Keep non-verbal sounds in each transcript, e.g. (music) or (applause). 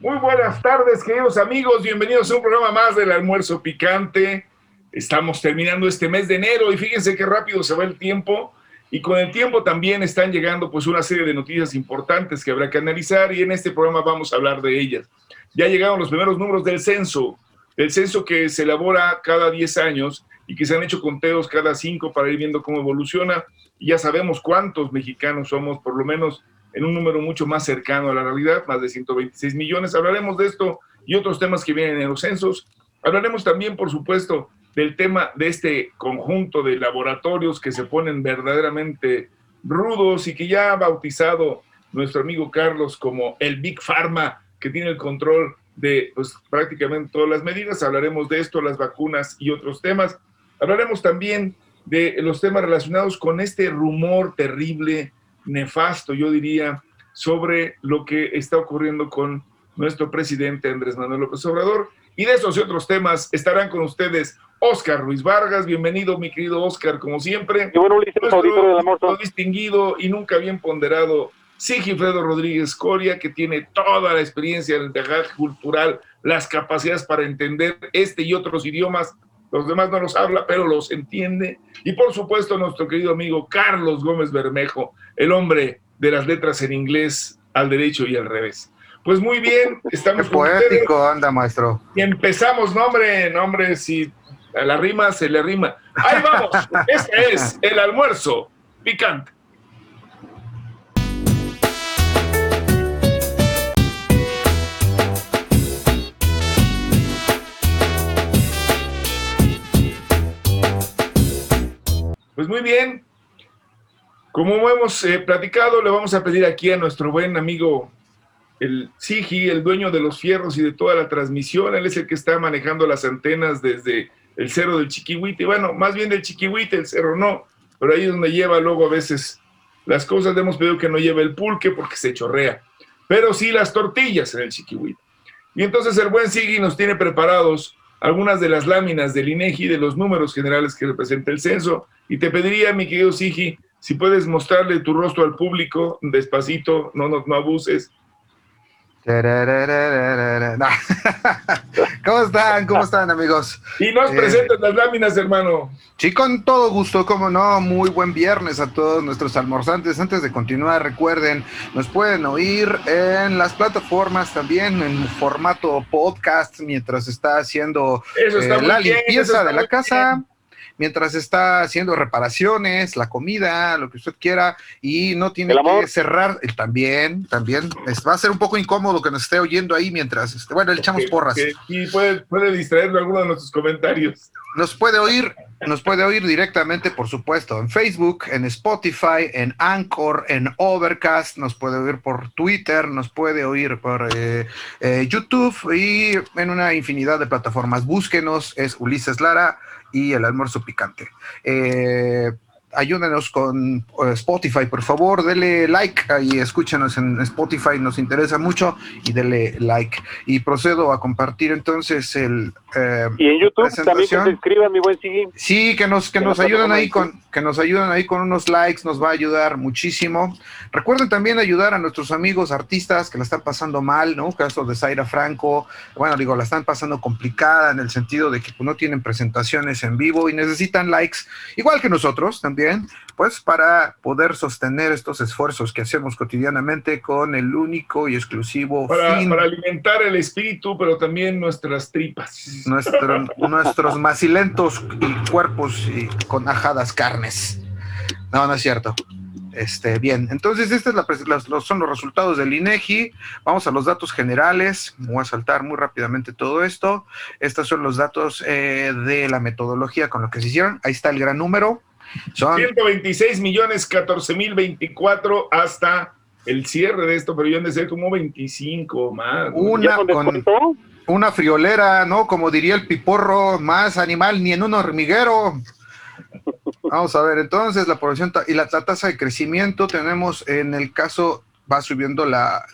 Muy buenas tardes, queridos amigos. Bienvenidos a un programa más del almuerzo picante. Estamos terminando este mes de enero y fíjense qué rápido se va el tiempo. Y con el tiempo también están llegando pues una serie de noticias importantes que habrá que analizar y en este programa vamos a hablar de ellas. Ya llegaron los primeros números del censo, el censo que se elabora cada 10 años y que se han hecho conteos cada 5 para ir viendo cómo evoluciona. Y ya sabemos cuántos mexicanos somos, por lo menos en un número mucho más cercano a la realidad, más de 126 millones. Hablaremos de esto y otros temas que vienen en los censos. Hablaremos también, por supuesto, del tema de este conjunto de laboratorios que se ponen verdaderamente rudos y que ya ha bautizado nuestro amigo Carlos como el Big Pharma, que tiene el control de pues, prácticamente todas las medidas. Hablaremos de esto, las vacunas y otros temas. Hablaremos también de los temas relacionados con este rumor terrible nefasto, yo diría, sobre lo que está ocurriendo con nuestro presidente Andrés Manuel López Obrador. Y de esos y otros temas estarán con ustedes Oscar Ruiz Vargas. Bienvenido, mi querido Oscar, como siempre. Y bueno, Ulises, nuestro distinguido y nunca bien ponderado Sigifredo Rodríguez Coria, que tiene toda la experiencia, el bagaje cultural, las capacidades para entender este y otros idiomas los demás no los habla, pero los entiende. Y por supuesto, nuestro querido amigo Carlos Gómez Bermejo, el hombre de las letras en inglés al derecho y al revés. Pues muy bien, (laughs) estamos Qué poético anda, maestro. Y empezamos, nombre, nombre, si a la rima se le rima. Ahí vamos, (laughs) este es el almuerzo picante. Pues muy bien, como hemos eh, platicado, le vamos a pedir aquí a nuestro buen amigo el Sigi, el dueño de los fierros y de toda la transmisión, él es el que está manejando las antenas desde el cerro del Chiquihuite, bueno, más bien del Chiquihuite, el cerro no, pero ahí es donde lleva luego a veces las cosas, le hemos pedido que no lleve el pulque porque se chorrea, pero sí las tortillas en el Chiquihuite. Y entonces el buen Sigi nos tiene preparados algunas de las láminas del INEGI de los números generales que representa el censo y te pediría, mi querido Sigi, si puedes mostrarle tu rostro al público despacito, no, no, no abuses. (laughs) ¿Cómo están? ¿Cómo están, amigos? Y nos eh, presentas las láminas, hermano. Sí, con todo gusto, como no. Muy buen viernes a todos nuestros almorzantes. Antes de continuar, recuerden, nos pueden oír en las plataformas también en formato podcast mientras está haciendo eh, la limpieza de la casa mientras está haciendo reparaciones, la comida, lo que usted quiera, y no tiene que cerrar, eh, también, también, va a ser un poco incómodo que nos esté oyendo ahí mientras, este, bueno, le echamos porras. y puede, puede distraerle alguno de nuestros comentarios. Nos puede oír, nos puede oír directamente, por supuesto, en Facebook, en Spotify, en Anchor, en Overcast, nos puede oír por Twitter, nos puede oír por eh, eh, YouTube y en una infinidad de plataformas. Búsquenos, es Ulises Lara y el almuerzo picante. Eh, ayúdenos con eh, Spotify, por favor, dele like y escúchenos en Spotify, nos interesa mucho y dele like. Y procedo a compartir entonces el... Eh, y en YouTube también que se inscriban, mi buen Sigui. Sí, que nos, que, nos ayuden ahí con, que nos ayuden ahí con unos likes, nos va a ayudar muchísimo. Recuerden también ayudar a nuestros amigos artistas que la están pasando mal, ¿no? Caso de Zaira Franco, bueno, digo, la están pasando complicada en el sentido de que pues, no tienen presentaciones en vivo y necesitan likes, igual que nosotros también pues para poder sostener estos esfuerzos que hacemos cotidianamente con el único y exclusivo para, fin. Para alimentar el espíritu, pero también nuestras tripas. nuestros macilentos y cuerpos y con ajadas carnes. No, no es cierto. Este, bien, entonces estos son los resultados del INEGI. Vamos a los datos generales. Voy a saltar muy rápidamente todo esto. Estos son los datos eh, de la metodología con lo que se hicieron. Ahí está el gran número. 126 millones 14 mil 24 hasta el cierre de esto, pero yo han de ser como 25 más. Una, una friolera, ¿no? Como diría el piporro, más animal ni en un hormiguero. Vamos a ver, entonces la población y la, tasa de crecimiento tenemos en el caso va subiendo la,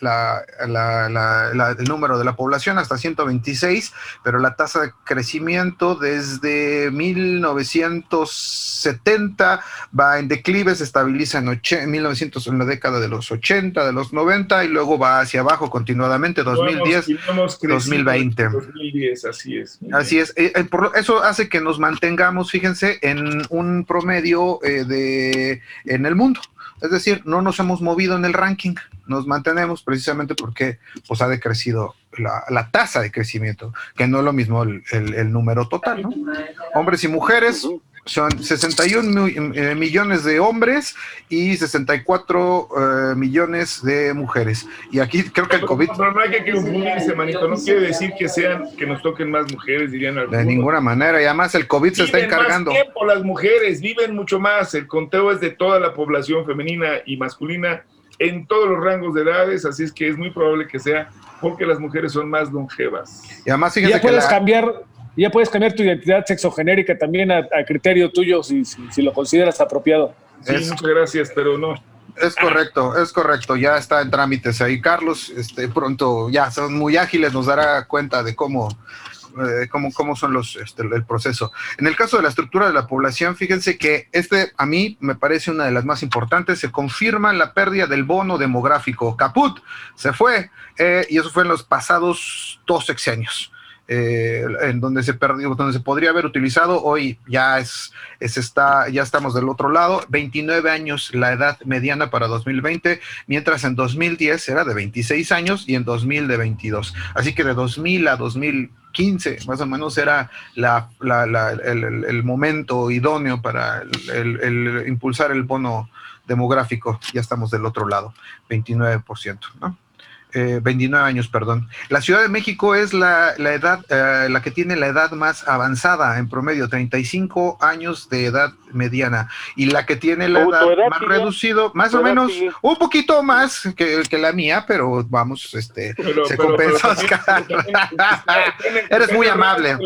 el número de la población hasta 126, pero la tasa de crecimiento desde 1970 va en declive, se estabiliza en, 1900, en la década de los 80, de los 90 y luego va hacia abajo continuadamente, 2010, 2020. 2010, así es. Así es. Eh, eh, eso hace que nos mantengamos, fíjense, en un promedio eh, de en el mundo. Es decir, no nos hemos movido en el ranking, nos mantenemos precisamente porque pues, ha decrecido la, tasa de crecimiento, que no es lo mismo el, el número total, ¿no? Hombres y mujeres, son 61 eh, millones de hombres y 64 eh, millones de mujeres. Y aquí creo que el COVID... Pero no hay que confundirse, manito. No quiere decir que sean que nos toquen más mujeres, dirían algunos. De ninguna manera. Y además el COVID se está encargando. Más tiempo las mujeres, viven mucho más. El conteo es de toda la población femenina y masculina en todos los rangos de edades, así es que es muy probable que sea porque las mujeres son más longevas. Y además, fíjense ya puedes cambiar ya puedes cambiar tu identidad sexogenérica también a, criterio tuyo si, si, lo consideras apropiado. Sí, muchas gracias, pero no. Es correcto, es correcto, ya está en trámites ahí. Carlos, este, pronto ya son muy ágiles, nos dará cuenta de cómo, eh, cómo, cómo, son los, este, el proceso. En el caso de la estructura de la población, fíjense que este a mí me parece una de las más importantes. Se confirma la pérdida del bono demográfico. Caput se fue, eh, y eso fue en los pasados dos sexenios. Eh, en donde se perdió, donde se podría haber utilizado, hoy ya es, es, está, ya estamos del otro lado, 29 años la edad mediana para 2020, mientras en 2010 era de 26 años y en 2000 de 22. Así que de 2000 a 2015 más o menos era la, el, momento idóneo para el, impulsar el bono demográfico. Ya estamos del otro lado, 29%, ¿no? 29 eh, años, perdón. La Ciudad de México es la, edad, eh, la que tiene la edad más avanzada en promedio, 35 años de edad mediana, y la que tiene la edad, más reducido, más o menos, un poquito más que, que, la mía, pero vamos, este, (laughs) se compensa, (laughs) Eres muy amable.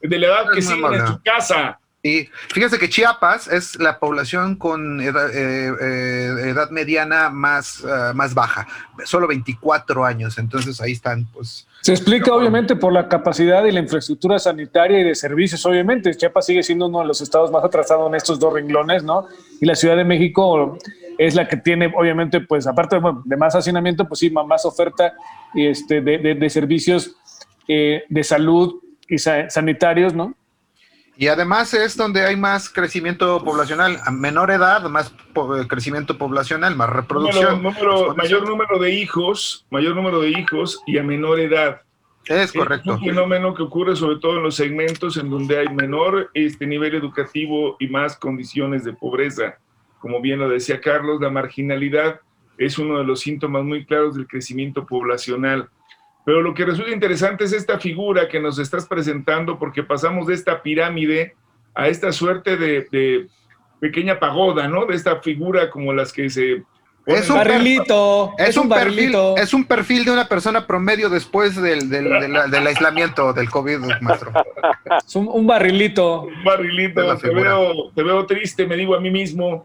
De la edad, que sigue en su casa. Y fíjense que Chiapas es la población con edad, eh, eh, mediana más, eh, más baja, solo 24 años, entonces ahí están, pues... Se explica obviamente por la capacidad y la infraestructura sanitaria y de servicios, obviamente. Chiapas sigue siendo uno de los estados más atrasados en estos dos renglones, ¿no? Y la Ciudad de México es la que tiene, obviamente, pues aparte de más hacinamiento, pues sí, más oferta este, de, de servicios de salud y sanitarios, ¿no? Y además es donde hay más crecimiento poblacional, a menor edad, más crecimiento poblacional, más reproducción. mayor número de hijos, mayor número de hijos y a menor edad. Es correcto. Es un fenómeno que ocurre sobre todo en los segmentos en donde hay menor este nivel educativo y más condiciones de pobreza. Como bien lo decía Carlos, la marginalidad es uno de los síntomas muy claros del crecimiento poblacional. Pero lo que resulta interesante es esta figura que nos estás presentando, porque pasamos de esta pirámide a esta suerte de, pequeña pagoda, ¿no? De esta figura como las que se es un barrilito. Es, un, Perfil, es un perfil de una persona promedio después del, aislamiento del COVID, maestro. Es un, barrilito. Un barrilito. Te veo, te veo, triste, me digo a mí mismo.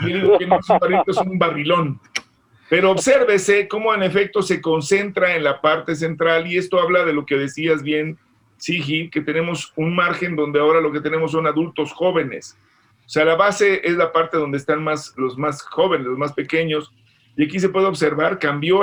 Y digo que no es un barrilito, es un barrilón. Pero obsérvese cómo en efecto se concentra en la parte central y esto habla de lo que decías bien, Sigi, que tenemos un margen donde ahora lo que tenemos son adultos jóvenes. O sea, la base es la parte donde están más, los más jóvenes, los más pequeños. Y aquí se puede observar, cambió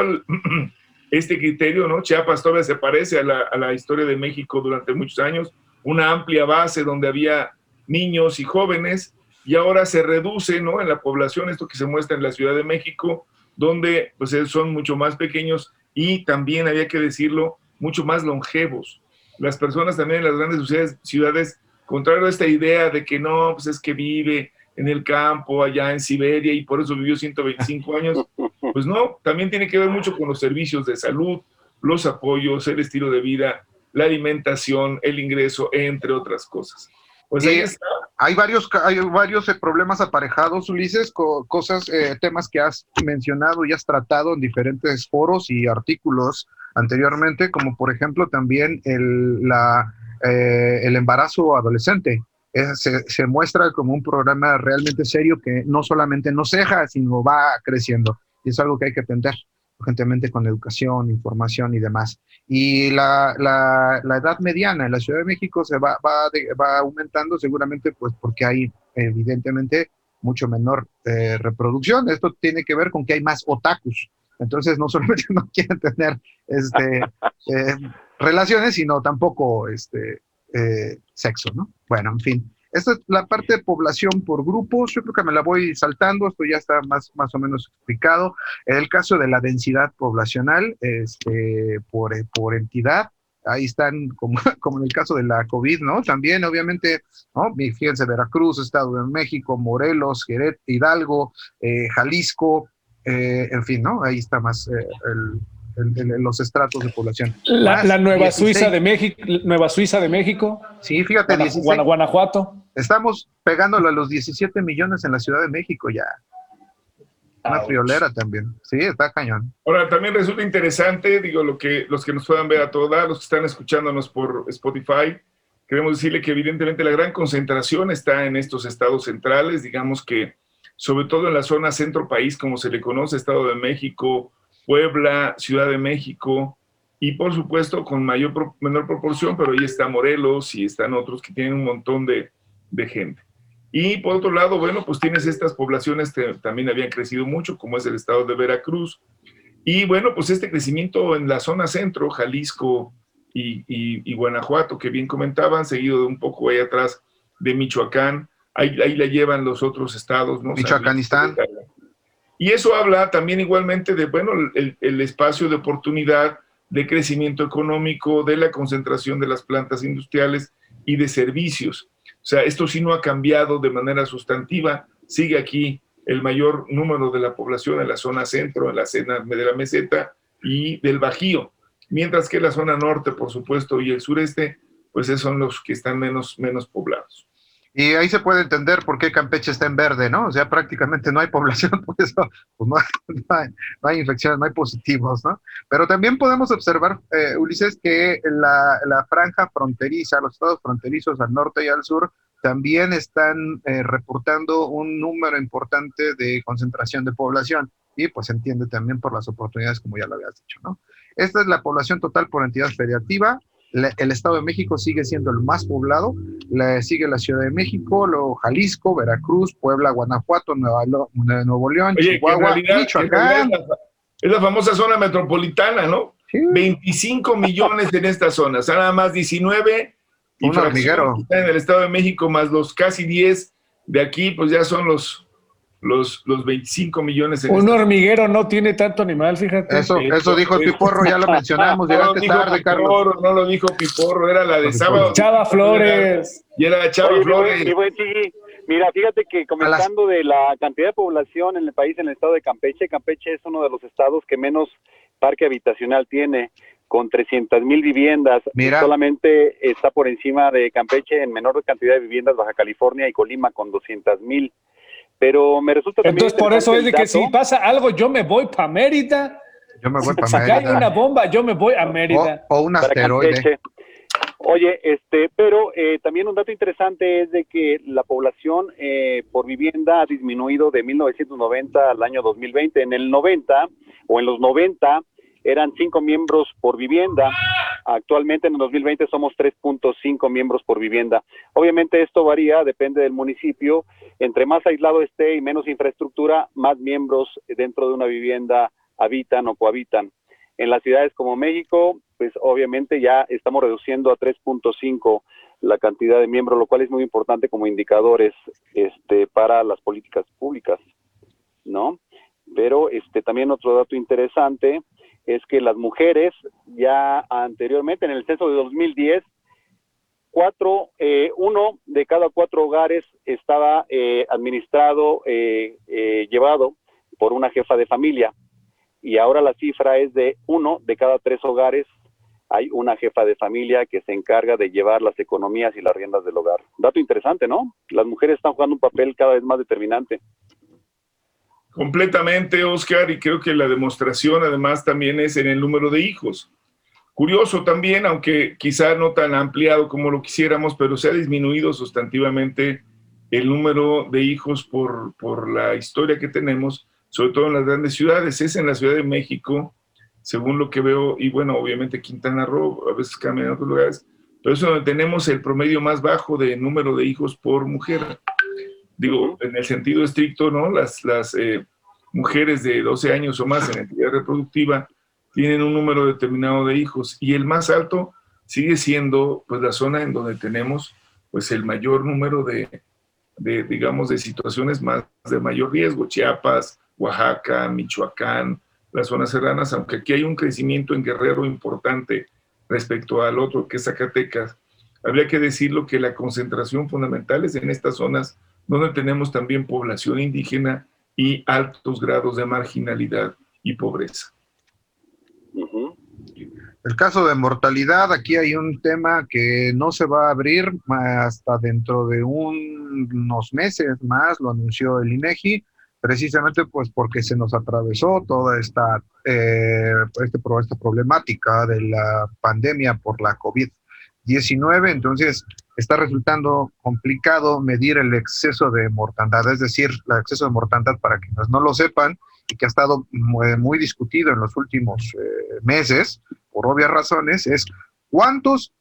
(clears throat) este criterio, ¿no? Chiapas todavía se parece a la, a la historia de México durante muchos años, una amplia base donde había niños y jóvenes, y ahora se reduce, ¿no? En la población, esto que se muestra en la Ciudad de México, donde pues son mucho más pequeños y también había que decirlo, mucho más longevos. Las personas también en las grandes ciudades, contrario a esta idea de que no, pues es que vive en el campo, allá en Siberia, y por eso vivió 125 (laughs) años, pues no, también tiene que ver mucho con los servicios de salud, los apoyos, el estilo de vida, la alimentación, el ingreso, entre otras cosas. Pues ahí está. Hay varios, hay varios eh, problemas aparejados, Ulises, cosas, eh, temas que has mencionado y has tratado en diferentes foros y artículos anteriormente, como por ejemplo también el, la, eh, el embarazo adolescente. se, se, muestra como un programa realmente serio que no solamente no ceja, sino va creciendo. y es algo que hay que atender urgentemente con educación, información y demás. Y la, la, la, edad mediana en la Ciudad de México se va, va, va aumentando seguramente pues porque hay evidentemente mucho menor eh, reproducción. Esto tiene que ver con que hay más otakus. Entonces no (laughs) solamente no quieren tener este, (laughs) eh, relaciones, sino tampoco este, eh, sexo, ¿no? Bueno, en fin. Esta es la parte de población por grupos, yo creo que me la voy saltando, esto ya está más, más o menos explicado. En el caso de la densidad poblacional, este, por, por entidad, ahí están, como, (laughs) como, en el caso de la COVID, ¿no? También, obviamente, ¿no? Fíjense, Veracruz, Estado de México, Morelos, Jerez, Hidalgo, eh, Jalisco, eh, en fin, ¿no? Ahí está más eh, el, los estratos de población. La, Nueva Suiza de México, Nueva Suiza de México. Sí, fíjate, Guanajuato. Estamos pegándolo a los 17 millones en la Ciudad de México ya. Una friolera también. Sí, está cañón. Ahora, también resulta interesante, digo, lo que los que nos puedan ver a todas, los que están escuchándonos por Spotify, queremos decirle que evidentemente la gran concentración está en estos estados centrales, digamos que sobre todo en la zona centro país, como se le conoce, Estado de México, Puebla, Ciudad de México, y por supuesto con mayor, menor proporción, pero ahí está Morelos y están otros que tienen un montón de, de gente. Y por otro lado, bueno, pues tienes estas poblaciones que también habían crecido mucho, como es el estado de Veracruz. Y bueno, pues este crecimiento en la zona centro, Jalisco y, y, Guanajuato, que bien comentaban, seguido de un poco ahí atrás de Michoacán, ahí, ahí la llevan los otros estados, ¿no? Michoacánistán. Y eso habla también igualmente de, bueno, el, espacio de oportunidad de crecimiento económico, de la concentración de las plantas industriales y de servicios. O sea, esto sí no ha cambiado de manera sustantiva, sigue aquí el mayor número de la población en la zona centro, en la zona de la meseta y del Bajío, mientras que la zona norte, por supuesto, y el sureste, pues esos son los que están menos, menos poblados. Y ahí se puede entender por qué Campeche está en verde, ¿no? O sea, prácticamente no hay población, (laughs) por eso pues no, hay, no, infecciones, no hay positivos, ¿no? Pero también podemos observar, eh, Ulises, que la, la, franja fronteriza, los estados fronterizos al norte y al sur, también están eh, reportando un número importante de concentración de población y pues entiende también por las oportunidades, como ya lo habías dicho, ¿no? Esta es la población total por entidad federativa el Estado de México sigue siendo el más poblado, le sigue la Ciudad de México, luego Jalisco, Veracruz, Puebla, Guanajuato, Nuevo León, Chihuahua, Michoacán. Es la famosa zona metropolitana, ¿no? 25 millones en esta zona, o sea, nada más 19 y en el Estado de México, más los casi 10 de aquí, pues ya son los los, los 25 millones. En Un hormiguero no tiene tanto animal, fíjate. Eso, eso dijo Piporro, ya lo (laughs) mencionamos. no, lo dijo Piporro, no lo dijo Piporro, era la de sábado. Chava Flores. Y era Chava Flores. Mira, fíjate que comentando de la cantidad de población en el país, en el estado de Campeche, Campeche es uno de los estados que menos parque habitacional tiene con 300 mil viviendas. Mira. Solamente está por encima de Campeche en menor cantidad de viviendas Baja California y Colima con 200 mil. Pero me resulta Entonces, por eso es de que si pasa algo, yo me voy para Mérida. Yo me voy para Mérida. Si una bomba, yo me voy a Mérida. O, un asteroide. Oye, este, pero eh, también un dato interesante es de que la población eh, por vivienda ha disminuido de 1990 al año 2020. En el 90 o en los 90 eran cinco miembros por vivienda. Actualmente en el 2020 somos 3.5 miembros por vivienda. Obviamente esto varía, depende del municipio. Entre más aislado esté y menos infraestructura, más miembros dentro de una vivienda habitan o cohabitan. En las ciudades como México, pues obviamente ya estamos reduciendo a 3.5 la cantidad de miembros, lo cual es muy importante como indicadores este, para las políticas públicas, ¿no? Pero este, también otro dato interesante es que las mujeres ya anteriormente en el censo de 2010 cuatro, eh, uno de cada cuatro hogares estaba eh, administrado, eh, llevado por una jefa de familia. Y ahora la cifra es de uno de cada tres hogares hay una jefa de familia que se encarga de llevar las economías y las riendas del hogar. Dato interesante, ¿no? Las mujeres están jugando un papel cada vez más determinante. Completamente, Oscar, y creo que la demostración además también es en el número de hijos. Curioso también, aunque quizá no tan ampliado como lo quisiéramos, pero se ha disminuido sustantivamente el número de hijos por, por la historia que tenemos, sobre todo en las grandes ciudades. Es en la Ciudad de México, según lo que veo, y bueno, obviamente Quintana Roo, a veces cambia en otros lugares, pero es donde tenemos el promedio más bajo de número de hijos por mujer. Digo, en el sentido estricto, ¿no? Las, las eh, mujeres de 12 años o más en actividad reproductiva tienen un número determinado de hijos y el más alto sigue siendo pues la zona en donde tenemos pues el mayor número de, de digamos de situaciones más de mayor riesgo, Chiapas, Oaxaca, Michoacán, las zonas serranas, aunque aquí hay un crecimiento en Guerrero importante respecto al otro que es Zacatecas, habría que decirlo que la concentración fundamental es en estas zonas donde tenemos también población indígena y altos grados de marginalidad y pobreza. El caso de mortalidad, aquí hay un tema que no se va a abrir hasta dentro de unos meses más, lo anunció el INEGI, precisamente pues porque se nos atravesó toda esta, eh, este, esta problemática de la pandemia por la COVID-19, entonces está resultando complicado medir el exceso de mortandad, es decir, el exceso de mortandad para quienes no lo sepan y que ha estado muy, discutido en los últimos eh, meses, por obvias razones, es cuántos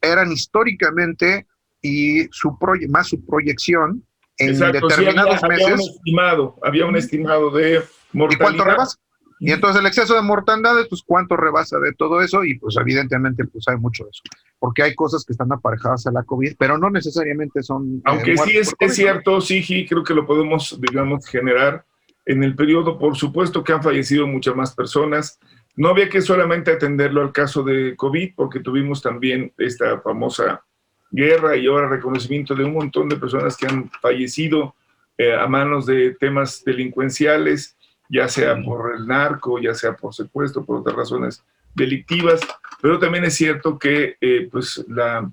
eran históricamente y su más su proyección en determinados meses. Había un estimado, había un estimado de mortalidad. ¿Y cuánto rebasa? Y entonces el exceso de mortandad, pues cuánto rebasa de todo eso y pues evidentemente pues hay mucho de eso, porque hay cosas que están aparejadas a la COVID, pero no necesariamente son... Eh, Aunque sí es, es cierto, sí, creo que lo podemos, digamos, generar. En el periodo, por supuesto que han fallecido muchas más personas. No había que solamente atenderlo al caso de COVID, porque tuvimos también esta famosa guerra y ahora reconocimiento de un montón de personas que han fallecido eh, a manos de temas delincuenciales, ya sea por el narco, ya sea por secuestro, por otras razones delictivas, pero también es cierto que eh, pues la,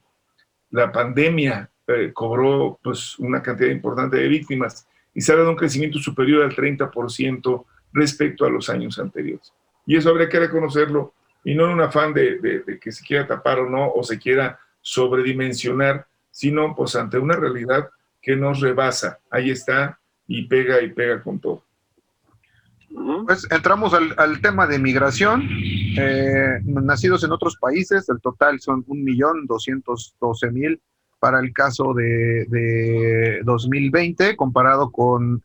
la pandemia eh, cobró pues una cantidad importante de víctimas y se ha dado un crecimiento superior al 30% respecto a los años anteriores. Y eso habría que reconocerlo y no en un afán de, de que se quiera tapar o no, o se quiera sobredimensionar, sino pues ante una realidad que nos rebasa. Ahí está y pega y pega con todo. Pues entramos al, tema de migración. Eh, nacidos en otros países, el total son 1.212.000 para el caso de, de 2020, comparado con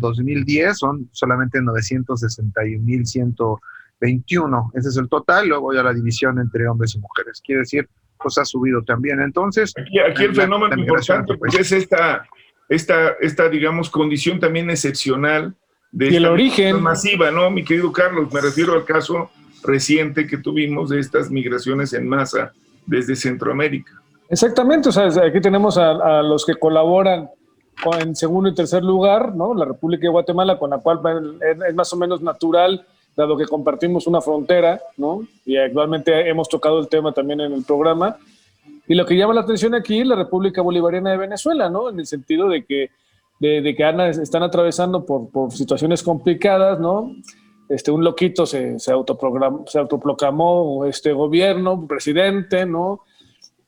2010, eh, son solamente 961.121. Ese es el total, luego ya la división entre hombres y mujeres. Quiere decir, pues ha subido también. Entonces, aquí, aquí el fenómeno importante pues, es esta, esta, esta, digamos, condición también excepcional de el origen masiva, ¿no? Mi querido Carlos, me refiero al caso reciente que tuvimos de estas migraciones en masa desde Centroamérica. Exactamente, o sea, aquí tenemos a, los que colaboran en segundo y tercer lugar, ¿no? La República de Guatemala, con la cual es, más o menos natural, dado que compartimos una frontera, ¿no? Y actualmente hemos tocado el tema también en el programa. Y lo que llama la atención aquí es la República Bolivariana de Venezuela, ¿no? En el sentido de que de, que Ana están atravesando por, por, situaciones complicadas, ¿no? Este, un loquito se, se, se autoproclamó este gobierno, presidente, ¿no?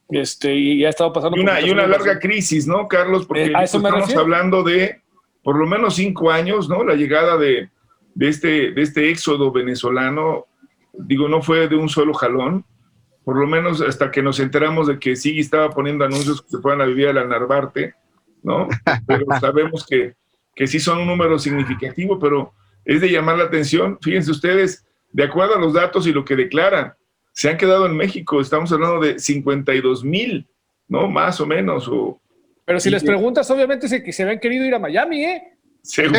Este, y, ha estado pasando y una, y una larga crisis, ¿no, Carlos? Porque eh, estamos hablando de por lo menos cinco años, ¿no? La llegada de, de, este, de este éxodo venezolano, digo, no fue de un solo jalón, por lo menos hasta que nos enteramos de que sí estaba poniendo anuncios que se puedan a vivir a la Narvarte, ¿no? Pero (laughs) sabemos que, que sí son un número significativo, pero es de llamar la atención. Fíjense ustedes, de acuerdo a los datos y lo que declaran, se han quedado en México, estamos hablando de 52 mil, ¿no? Más o menos. O, pero si les preguntas, obviamente se, que se habían querido ir a Miami, ¿eh? Seguro.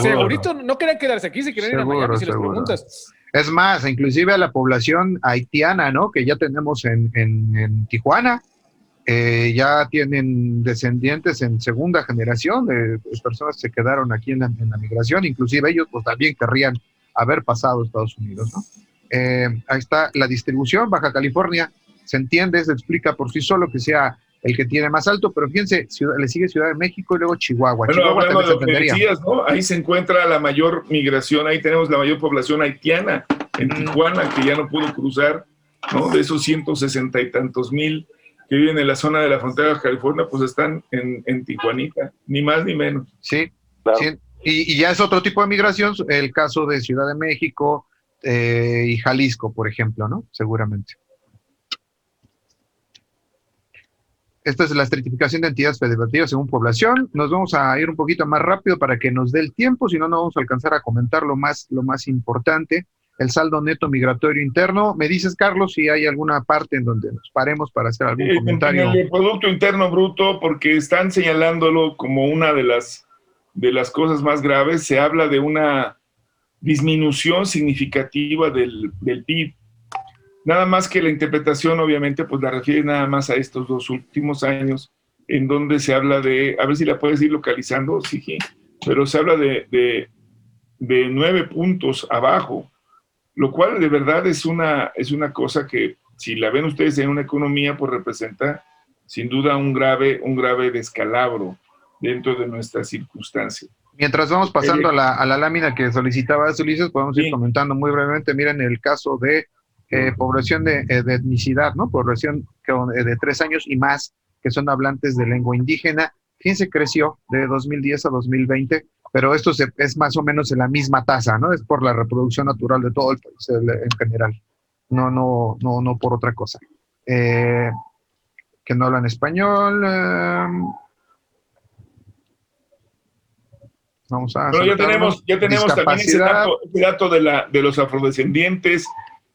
Segurito, no querían quedarse aquí, se quieren ir a Miami si les preguntas. Es más, inclusive a la población haitiana, ¿no? Que ya tenemos en, en, en Tijuana, eh, ya tienen descendientes en segunda generación de, personas que se quedaron aquí en la, migración, inclusive ellos pues también querrían haber pasado a Estados Unidos, ¿no? Eh, ahí está la distribución, Baja California, se entiende, se explica por sí solo que sea el que tiene más alto, pero fíjense, le sigue Ciudad de México y luego Chihuahua. Chihuahua ¿no? Ahí se encuentra la mayor migración, ahí tenemos la mayor población haitiana en. Tijuana, que ya no pudo cruzar, ¿no? De esos 160 y tantos mil que viven en la zona de la frontera de California, pues están en, en Tijuanita, ni más ni menos. Sí, Y, ya es otro tipo de migración, el caso de Ciudad de México eh, y Jalisco, por ejemplo, ¿no? Seguramente. Esta es la estratificación de entidades federativas según población. Nos vamos a ir un poquito más rápido para que nos dé el tiempo, si no, no vamos a alcanzar a comentar lo más, lo más importante. El saldo neto migratorio interno. Me dices, Carlos, si hay alguna parte en donde nos paremos para hacer algún eh, comentario. El Producto Interno Bruto, porque están señalándolo como una de las, de las cosas más graves. Se habla de una disminución significativa del, del PIB Nada más que la interpretación, obviamente, pues la refiere nada más a estos dos últimos años, en donde se habla de, a ver si la puedes ir localizando, sí, pero se habla de, de, de, nueve puntos abajo, lo cual de verdad es una, es una cosa que, si la ven ustedes en una economía, pues representa sin duda un grave, un grave descalabro dentro de nuestra circunstancia. Mientras vamos pasando a, la, a la lámina que solicitaba Ulises, podemos ir comentando muy brevemente. Miren el caso de eh, población de, eh, de, etnicidad, ¿no? Población eh, de tres años y más que son hablantes de lengua indígena. Fíjense, creció de 2010 a 2020, pero esto es más o menos en la misma tasa, ¿no? Es por la reproducción natural de todo el país en general, no, no, no, no por otra cosa. que no hablan español. vamos a. Pero ya tenemos, ya tenemos también ese dato, ese dato de, la, de los afrodescendientes,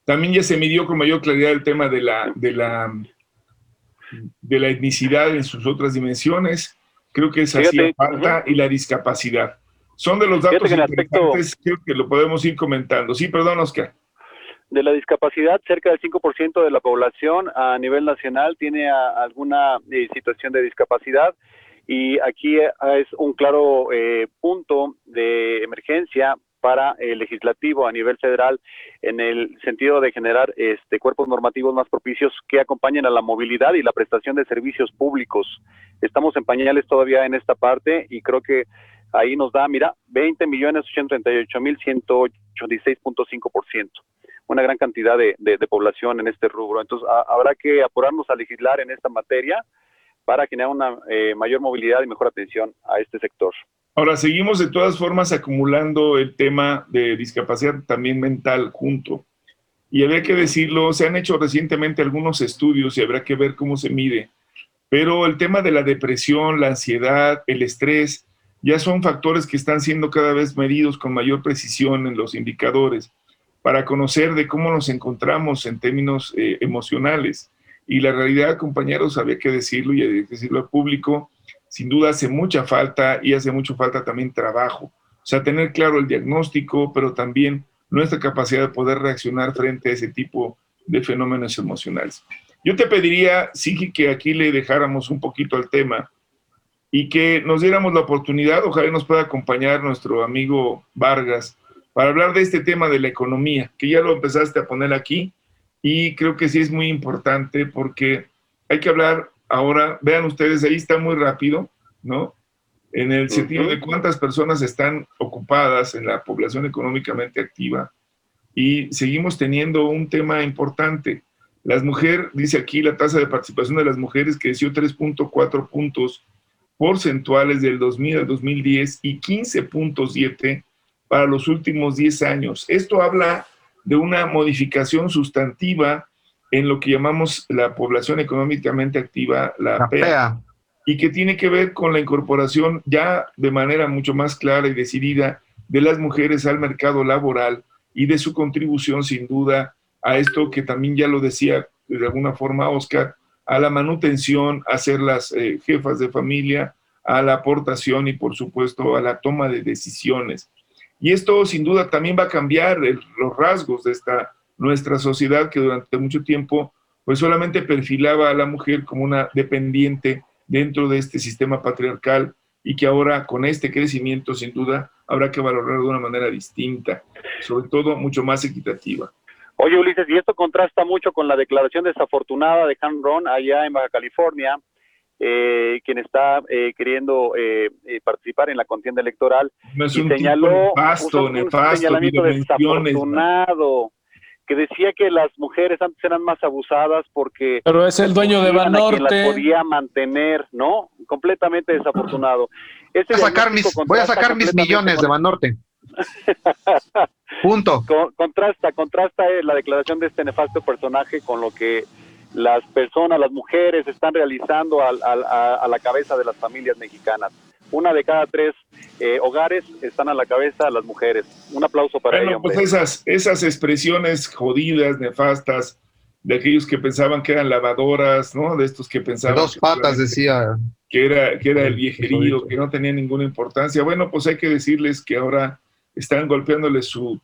también ya se midió con mayor claridad el tema de la, de la, de la etnicidad en sus otras dimensiones. Creo que esa hacía falta y la discapacidad. Son de los datos importantes, creo que lo podemos ir comentando. Sí, perdón, Oscar. De la discapacidad, cerca del 5% de la población a nivel nacional tiene alguna eh, situación de discapacidad y aquí eh, es un claro eh, punto de emergencia para el legislativo a nivel federal en el sentido de generar este, cuerpos normativos más propicios que acompañen a la movilidad y la prestación de servicios públicos. Estamos en pañales todavía en esta parte y creo que ahí nos da, mira, 20 millones 838 mil 186.5%. Una gran cantidad de, población en este rubro. Entonces, habrá que apurarnos a legislar en esta materia para generar una eh, mayor movilidad y mejor atención a este sector. Ahora, seguimos de todas formas acumulando el tema de discapacidad también mental junto. Y habría que decirlo, se han hecho recientemente algunos estudios y habrá que ver cómo se mide. Pero el tema de la depresión, la ansiedad, el estrés, ya son factores que están siendo cada vez medidos con mayor precisión en los indicadores para conocer de cómo nos encontramos en términos eh, emocionales. Y la realidad, compañeros, había que decirlo y decirlo al público, sin duda hace mucha falta y hace mucho falta también trabajo. O sea, tener claro el diagnóstico, pero también nuestra capacidad de poder reaccionar frente a ese tipo de fenómenos emocionales. Yo te pediría, sí, que aquí le dejáramos un poquito al tema y que nos diéramos la oportunidad, ojalá nos pueda acompañar nuestro amigo Vargas, para hablar de este tema de la economía, que ya lo empezaste a poner aquí y creo que sí es muy importante porque hay que hablar Ahora, vean ustedes, ahí está muy rápido, ¿no? En el sentido de cuántas personas están ocupadas en la población económicamente activa. Y seguimos teniendo un tema importante. Las mujeres, dice aquí la tasa de participación de las mujeres creció 3.4 puntos porcentuales del 2000 al 2010 y 15.7 para los últimos 10 años. Esto habla de una modificación sustantiva en lo que llamamos la población económicamente activa, la, PEA, y que tiene que ver con la incorporación ya de manera mucho más clara y decidida de las mujeres al mercado laboral y de su contribución sin duda a esto que también ya lo decía de alguna forma Oscar, a la manutención, a ser las eh, jefas de familia, a la aportación y por supuesto a la toma de decisiones. Y esto sin duda también va a cambiar los rasgos de esta nuestra sociedad que durante mucho tiempo pues solamente perfilaba a la mujer como una dependiente dentro de este sistema patriarcal y que ahora con este crecimiento sin duda habrá que valorar de una manera distinta, sobre todo mucho más equitativa. Oye Ulises, y esto contrasta mucho con la declaración desafortunada de Han Ron allá en Baja California, eh, quien está eh, queriendo eh, participar en la contienda electoral y señaló un, nefasto, señalamiento desafortunado que decía que las mujeres antes eran más abusadas porque... Pero es el dueño de Banorte. Las podía mantener, ¿no? Completamente desafortunado. Este voy a sacar mis, voy a sacar mis millones de Banorte. (laughs) Punto. contrasta, contrasta eh, la declaración de este nefasto personaje con lo que las personas, las mujeres están realizando a, la cabeza de las familias mexicanas. Una de cada tres eh, hogares están a la cabeza de las mujeres. Un aplauso para bueno, Pues esas, esas expresiones jodidas, nefastas, de aquellos que pensaban que eran lavadoras, ¿no? De estos que pensaban... Dos patas, decía. Que era, que era el viejerío, que no tenía ninguna importancia. Bueno, pues hay que decirles que ahora están golpeándole su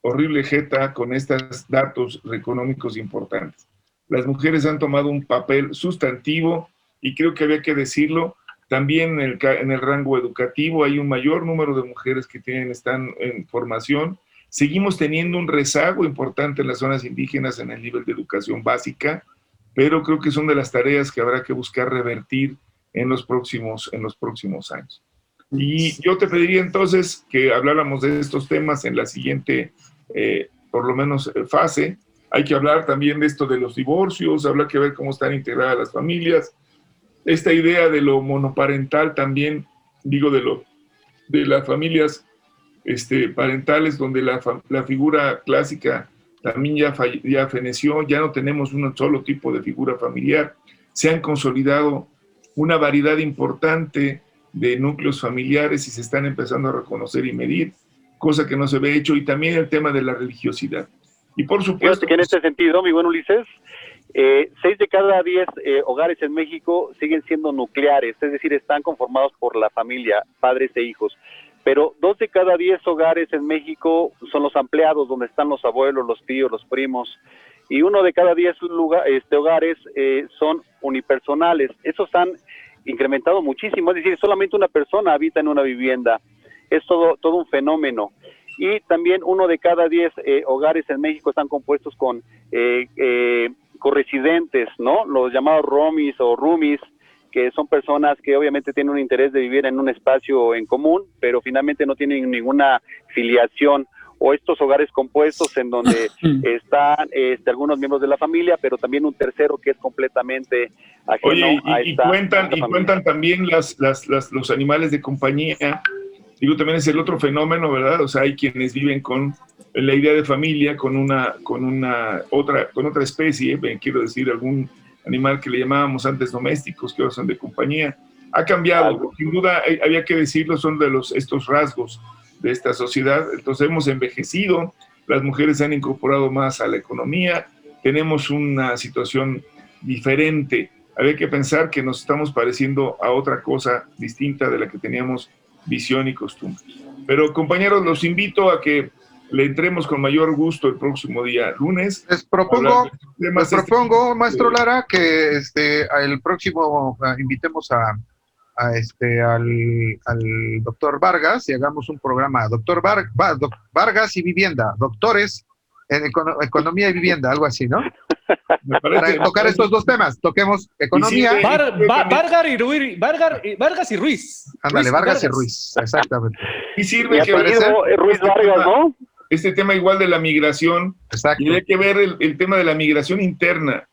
horrible jeta con estos datos económicos importantes. Las mujeres han tomado un papel sustantivo y creo que había que decirlo. También en el, en el rango educativo hay un mayor número de mujeres que tienen, están en formación. Seguimos teniendo un rezago importante en las zonas indígenas en el nivel de educación básica, pero creo que son de las tareas que habrá que buscar revertir en los próximos, en los próximos años. Y yo te pediría entonces que habláramos de estos temas en la siguiente, eh, por lo menos, eh, fase. Hay que hablar también de esto de los divorcios, habrá que ver cómo están integradas las familias. Esta idea de lo monoparental también, digo, de, lo, de las familias este, parentales, donde la, figura clásica también ya, ya feneció, ya no tenemos un solo tipo de figura familiar. Se han consolidado una variedad importante de núcleos familiares y se están empezando a reconocer y medir, cosa que no se ve hecho, y también el tema de la religiosidad. Y por supuesto... que en este sentido, mi buen Ulises, eh, seis de cada diez eh, hogares en México siguen siendo nucleares, es decir, están conformados por la familia, padres e hijos. Pero dos de cada diez hogares en México son los ampliados, donde están los abuelos, los tíos, los primos. Y uno de cada diez este, hogares eh, son unipersonales. Esos han incrementado muchísimo, es decir, solamente una persona habita en una vivienda. Es todo, todo un fenómeno. Y también uno de cada diez eh, hogares en México están compuestos con eh, eh, corresidentes, ¿no? Los llamados romis o roomies, que son personas que obviamente tienen un interés de vivir en un espacio en común, pero finalmente no tienen ninguna filiación o estos hogares compuestos en donde (laughs) están este, algunos miembros de la familia, pero también un tercero que es completamente ajeno y, a esta, y cuentan, y cuentan también las, las, los animales de compañía. Digo, también es el otro fenómeno, ¿verdad? O sea, hay quienes viven con la idea de familia, con una, con una otra, con otra especie, quiero decir, algún animal que le llamábamos antes domésticos, que ahora son de compañía. Ha cambiado, sin duda había que decirlo, son de los, estos rasgos de esta sociedad. Entonces hemos envejecido, las mujeres se han incorporado más a la economía, tenemos una situación diferente. Había que pensar que nos estamos pareciendo a otra cosa distinta de la que teníamos visión y costumbre. Pero compañeros, los invito a que le entremos con mayor gusto el próximo día lunes. Les propongo, les propongo maestro Lara, que este, el próximo ah, invitemos a, a este, al, al, doctor Vargas y hagamos un programa, doctor Vargas y vivienda, doctores en economía y vivienda, algo así, ¿no? Para tocar estos dos temas, toquemos economía. Vargas, y Ruiz, Vargas, y Ruiz. Ándale, Vargas, y Ruiz, exactamente. Y sirve que Ruiz Vargas, ¿no? Este tema igual de la migración, Exacto. y hay que ver el, el tema de la migración interna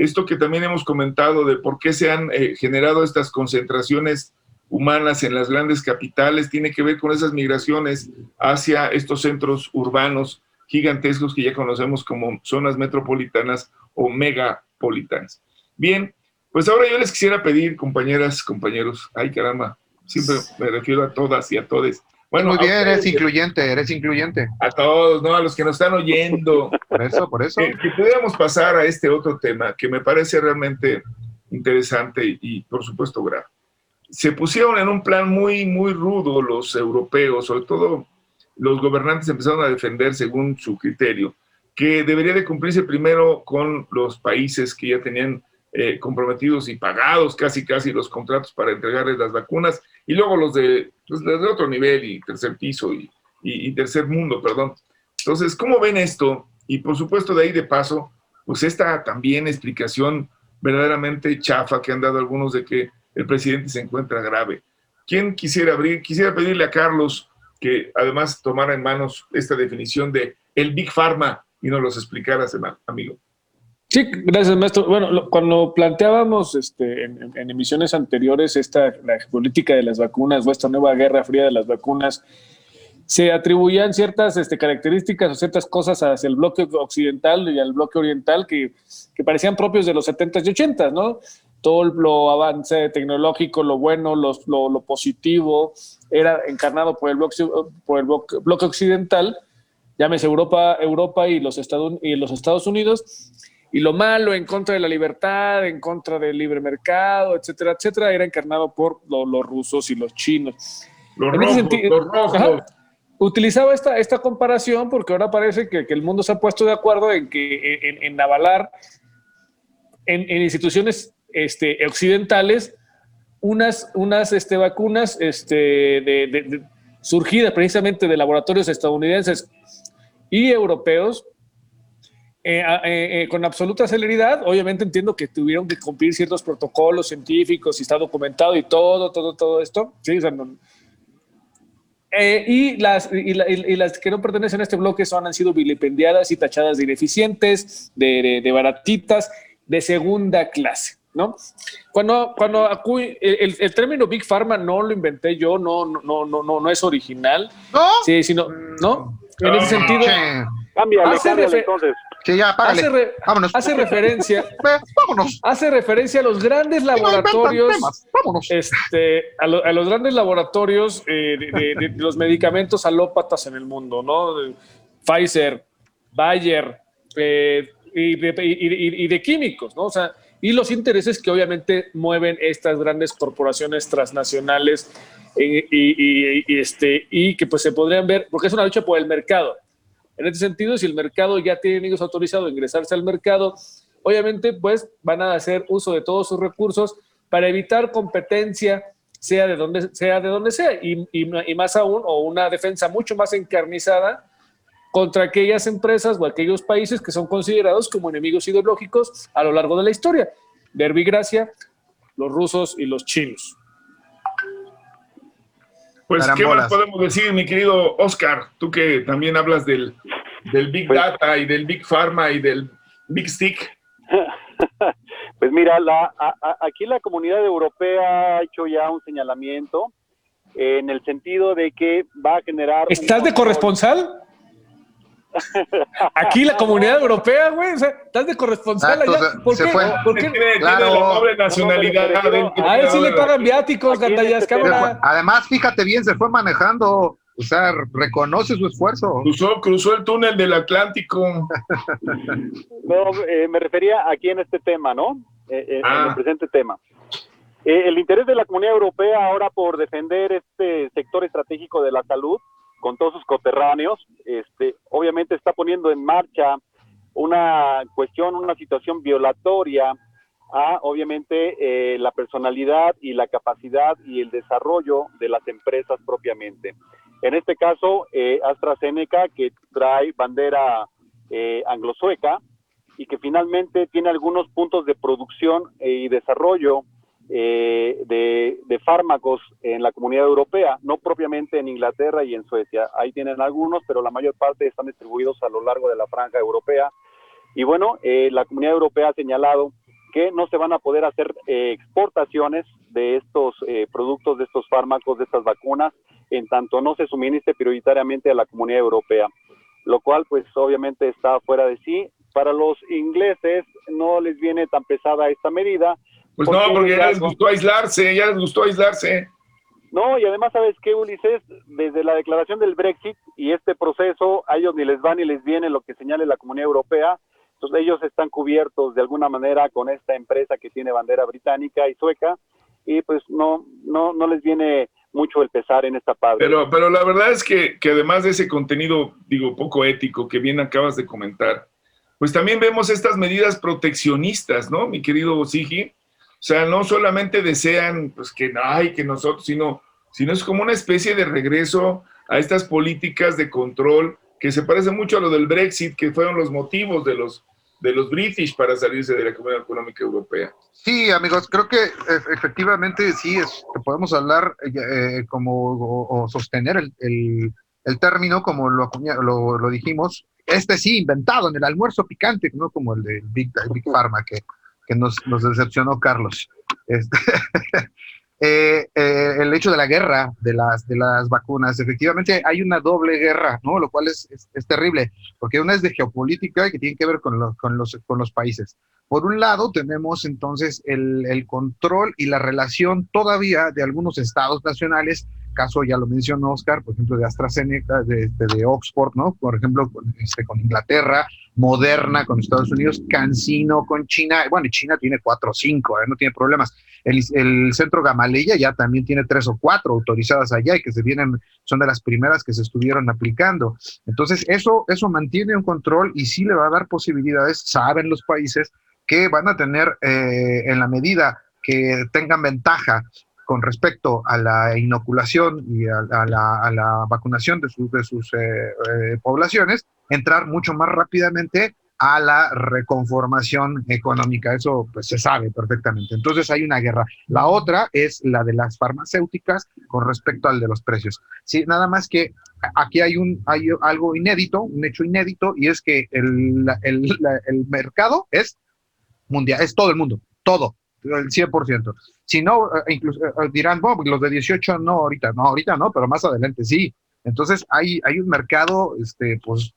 esto que también hemos comentado de por qué se han eh, generado estas concentraciones humanas en las grandes capitales, tiene que ver con esas migraciones hacia estos centros urbanos gigantescos que ya conocemos como zonas metropolitanas o megapolitanas. Bien, pues ahora yo les quisiera pedir, compañeras, compañeros, ay caramba, siempre me refiero a todas y a todos, bueno, Muy bien, eres incluyente, eres incluyente. A todos, ¿no? A los que nos están oyendo. Por eso, por eso. Que, que pudiéramos pasar a este otro tema que me parece realmente interesante y, por supuesto, grave. Se pusieron en un plan muy, muy rudo los europeos, sobre todo los gobernantes empezaron a defender según su criterio, que debería de cumplirse primero con los países que ya tenían eh, comprometidos y pagados casi casi los contratos para entregarles las vacunas y luego los de, pues, otro nivel y tercer piso y, y, tercer mundo, perdón. Entonces, ¿cómo ven esto? Y por supuesto de ahí de paso, pues esta también explicación verdaderamente chafa que han dado algunos de que el presidente se encuentra grave. ¿Quién quisiera abrir? Quisiera pedirle a Carlos que además tomara en manos esta definición de el Big Pharma y nos los explicara, amigo. Sí, gracias, maestro. Bueno, cuando planteábamos este, en, emisiones anteriores esta la política de las vacunas o esta nueva guerra fría de las vacunas, se atribuían ciertas este, características o ciertas cosas hacia el bloque occidental y al bloque oriental que, que parecían propios de los 70s y 80s, ¿no? Todo lo avance tecnológico, lo bueno, lo, lo, positivo, era encarnado por el bloque, por el bloque, occidental, llámese Europa, Europa y, los Estados, y los Estados Unidos, y lo malo en contra de la libertad, en contra del libre mercado, etcétera, etcétera, era encarnado por los rusos y los chinos. Los rojos, utilizaba esta, esta comparación porque ahora parece que, el mundo se ha puesto de acuerdo en que en, avalar en, instituciones este, occidentales unas, unas este, vacunas este, de, surgidas precisamente de laboratorios estadounidenses y europeos eh, eh, eh, con absoluta celeridad. Obviamente entiendo que tuvieron que cumplir ciertos protocolos científicos y está documentado y todo, todo, todo esto. Sí, y, las, y, las que no pertenecen a este bloque son, han sido vilipendiadas y tachadas de ineficientes, de, de, baratitas, de segunda clase. ¿No? Cuando, cuando el, el, término Big Pharma no lo inventé yo, no, no, no, no, no es original. ¿No? Sí, sino, ¿no? En ese sentido. Cámbiale, cámbiale entonces. Sí, ya, Hace, Vámonos. hace referencia. (laughs) Vámonos. Hace referencia a los grandes laboratorios. Este, a, a, los grandes laboratorios eh, de, de, los medicamentos alópatas en el mundo, ¿no? Pfizer, Bayer eh, y, y, de químicos, ¿no? O sea, y los intereses que obviamente mueven estas grandes corporaciones transnacionales eh, y, este, y que pues se podrían ver, porque es una lucha por el mercado. En este sentido, si el mercado ya tiene ellos autorizado a ingresarse al mercado, obviamente pues van a hacer uso de todos sus recursos para evitar competencia, sea de donde sea, de donde sea y, y, más aún, o una defensa mucho más encarnizada contra aquellas empresas o aquellos países que son considerados como enemigos ideológicos a lo largo de la historia. Gracia, los rusos y los chinos. Pues, ¿qué más podemos decir, mi querido Oscar? Tú que también hablas del, Big pues Data y del Big Pharma y del Big Stick. (laughs) Pues mira, la, aquí la comunidad europea ha hecho ya un señalamiento en el sentido de que va a generar... ¿Estás de corresponsal? Aquí la comunidad europea, güey, o sea, estás de corresponsal allá. ¿Por qué? ¿Por qué? Tiene, claro. la noble nacionalidad. A él sí le pagan viáticos, Gandallas, este Además, fíjate bien, se fue manejando. O sea, reconoce su esfuerzo. Cruzó, cruzó el túnel del Atlántico. no, eh, me refería aquí en este tema, ¿no? Eh, eh, en el ah. presente tema. el interés de la comunidad europea ahora por defender este sector estratégico de la salud con todos sus coterráneos, este, obviamente está poniendo en marcha una cuestión, una situación violatoria a, obviamente, eh, la personalidad y la capacidad y el desarrollo de las empresas propiamente. En este caso, eh, AstraZeneca, que trae bandera eh, anglosueca y que finalmente tiene algunos puntos de producción y desarrollo eh, de, fármacos en la comunidad europea, no propiamente en Inglaterra y en Suecia. Ahí tienen algunos, pero la mayor parte están distribuidos a lo largo de la franja europea. Y bueno, eh, la comunidad europea ha señalado que no se van a poder hacer eh, exportaciones de estos productos, de estos fármacos, de estas vacunas, en tanto no se suministre prioritariamente a la comunidad europea, lo cual pues obviamente está fuera de sí. Para los ingleses no les viene tan pesada esta medida, pues no, porque ya les gustó aislarse, ya les gustó aislarse. No, y además, ¿sabes qué, Ulises? Desde la declaración del Brexit y este proceso, a ellos ni les va ni les viene lo que señale la Comunidad Europea. Entonces, ellos están cubiertos de alguna manera con esta empresa que tiene bandera británica y sueca, y pues no, no, no les viene mucho el pesar en esta parte. Pero, pero la verdad es que, que además de ese contenido, digo, poco ético que bien acabas de comentar, pues también vemos estas medidas proteccionistas, ¿no, mi querido Sigi? O sea, no solamente desean pues, que, ay, que nosotros, sino, sino es como una especie de regreso a estas políticas de control que se parece mucho a lo del Brexit, que fueron los motivos de los, de los British para salirse de la Comunidad Económica Europea. Sí, amigos, creo que e, efectivamente sí, es, podemos hablar eh, eh, como o, sostener el, el, término, como lo, lo, lo dijimos, este sí, inventado en el almuerzo picante, no como el de Big, Big Pharma que, que nos, decepcionó Carlos. Este, (laughs) eh, eh, el hecho de la guerra de las, de las vacunas. Efectivamente, hay una doble guerra, ¿no? Lo cual es, es, terrible, porque una es de geopolítica y que tiene que ver con, con, los, con los países. Por un lado, tenemos entonces el, el, control y la relación todavía de algunos estados nacionales, caso ya lo mencionó Oscar, por ejemplo, de AstraZeneca, de, de, Oxford, ¿no? Por ejemplo, con, este, con Inglaterra, Moderna con Estados Unidos, Cancino con China, bueno, China tiene cuatro o cinco, ¿eh? no tiene problemas. El, el, centro Gamaleya ya también tiene tres o cuatro autorizadas allá y que se vienen, son de las primeras que se estuvieron aplicando. Entonces, eso, eso mantiene un control y sí le va a dar posibilidades, saben los países, que van a tener eh, en la medida que tengan ventaja con respecto a la inoculación y a, a, la, a la, vacunación de, su, de sus eh, eh, poblaciones, entrar mucho más rápidamente a la reconformación económica. Eso pues, se sabe perfectamente. Entonces hay una guerra. La otra es la de las farmacéuticas con respecto al de los precios. Sí, nada más que aquí hay, un, hay algo inédito, un hecho inédito, y es que el, el, el mercado es mundial, es todo el mundo, todo, el 100%. Si no, eh, incluso eh, dirán, bueno, los de 18 no, ahorita no, ahorita no, pero más adelante sí. Entonces hay, hay un mercado, este, pues,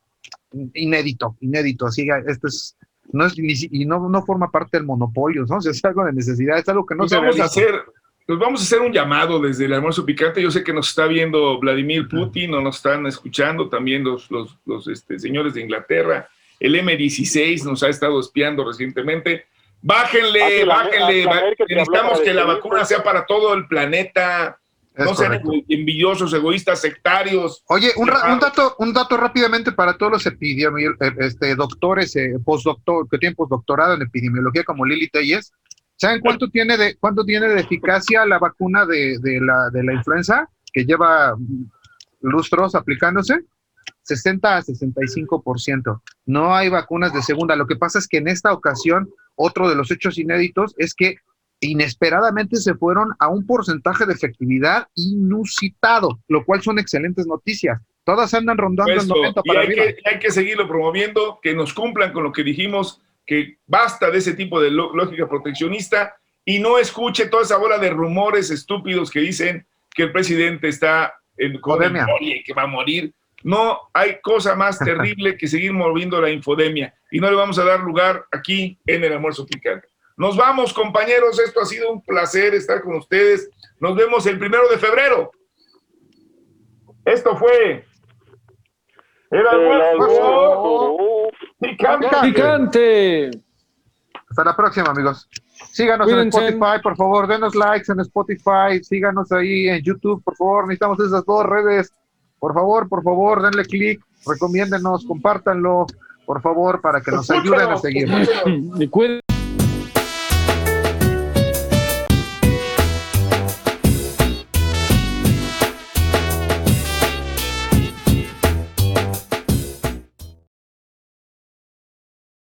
inédito, inédito, así, este es, no es, y no, no forma parte del monopolio, ¿no? (laughs) O sea, es algo de necesidad, es algo que no pues se vamos a hacer, pues vamos a hacer un llamado desde el almuerzo picante. Yo sé que nos está viendo Vladimir Putin, o nos están escuchando también los, los, los este, señores de Inglaterra. El M16 nos ha estado espiando recientemente. Bájenle, Ah, bájenle. la- la- la- que te Necesitamos que la vacuna sea para todo el planeta. Es no sean correcto. envidiosos, egoístas, sectarios. Oye, un, ra- Ah. un dato, un dato rápidamente para todos los epidemiólogos, este, doctores, eh, postdoctor, que tienen postdoctorado en epidemiología como Lili Telles. ¿Saben cuánto tiene de, cuánto tiene de eficacia la vacuna de, de la, de la influenza que lleva lustros aplicándose? 60 a 65%. No hay vacunas de segunda. Lo que pasa es que en esta ocasión, otro de los hechos inéditos es que inesperadamente se fueron a un porcentaje de efectividad inusitado, lo cual son excelentes noticias. Todas andan rondando el Puesto. 90 Y para hay arriba. que, hay que seguirlo promoviendo, que nos cumplan con lo que dijimos, que basta de ese tipo de lógica proteccionista y no escuche toda esa bola de rumores estúpidos que dicen que el presidente está en con y que va a morir. No hay cosa más (laughs) terrible que seguir moviendo la infodemia y no le vamos a dar lugar aquí en el almuerzo picante. Nos vamos, compañeros. Esto ha sido un placer estar con ustedes. Nos vemos el primero de febrero. Esto fue el El almuerzo almuerzo. picante. Picante. Hasta la próxima, amigos. Síganos Cuídense. en Spotify, por favor, denos likes en Spotify, síganos ahí en YouTube, por favor, necesitamos esas dos redes. Por favor, por favor, denle clic, recomiéndenos, compártanlo, por favor, para que nos ayuden a seguir.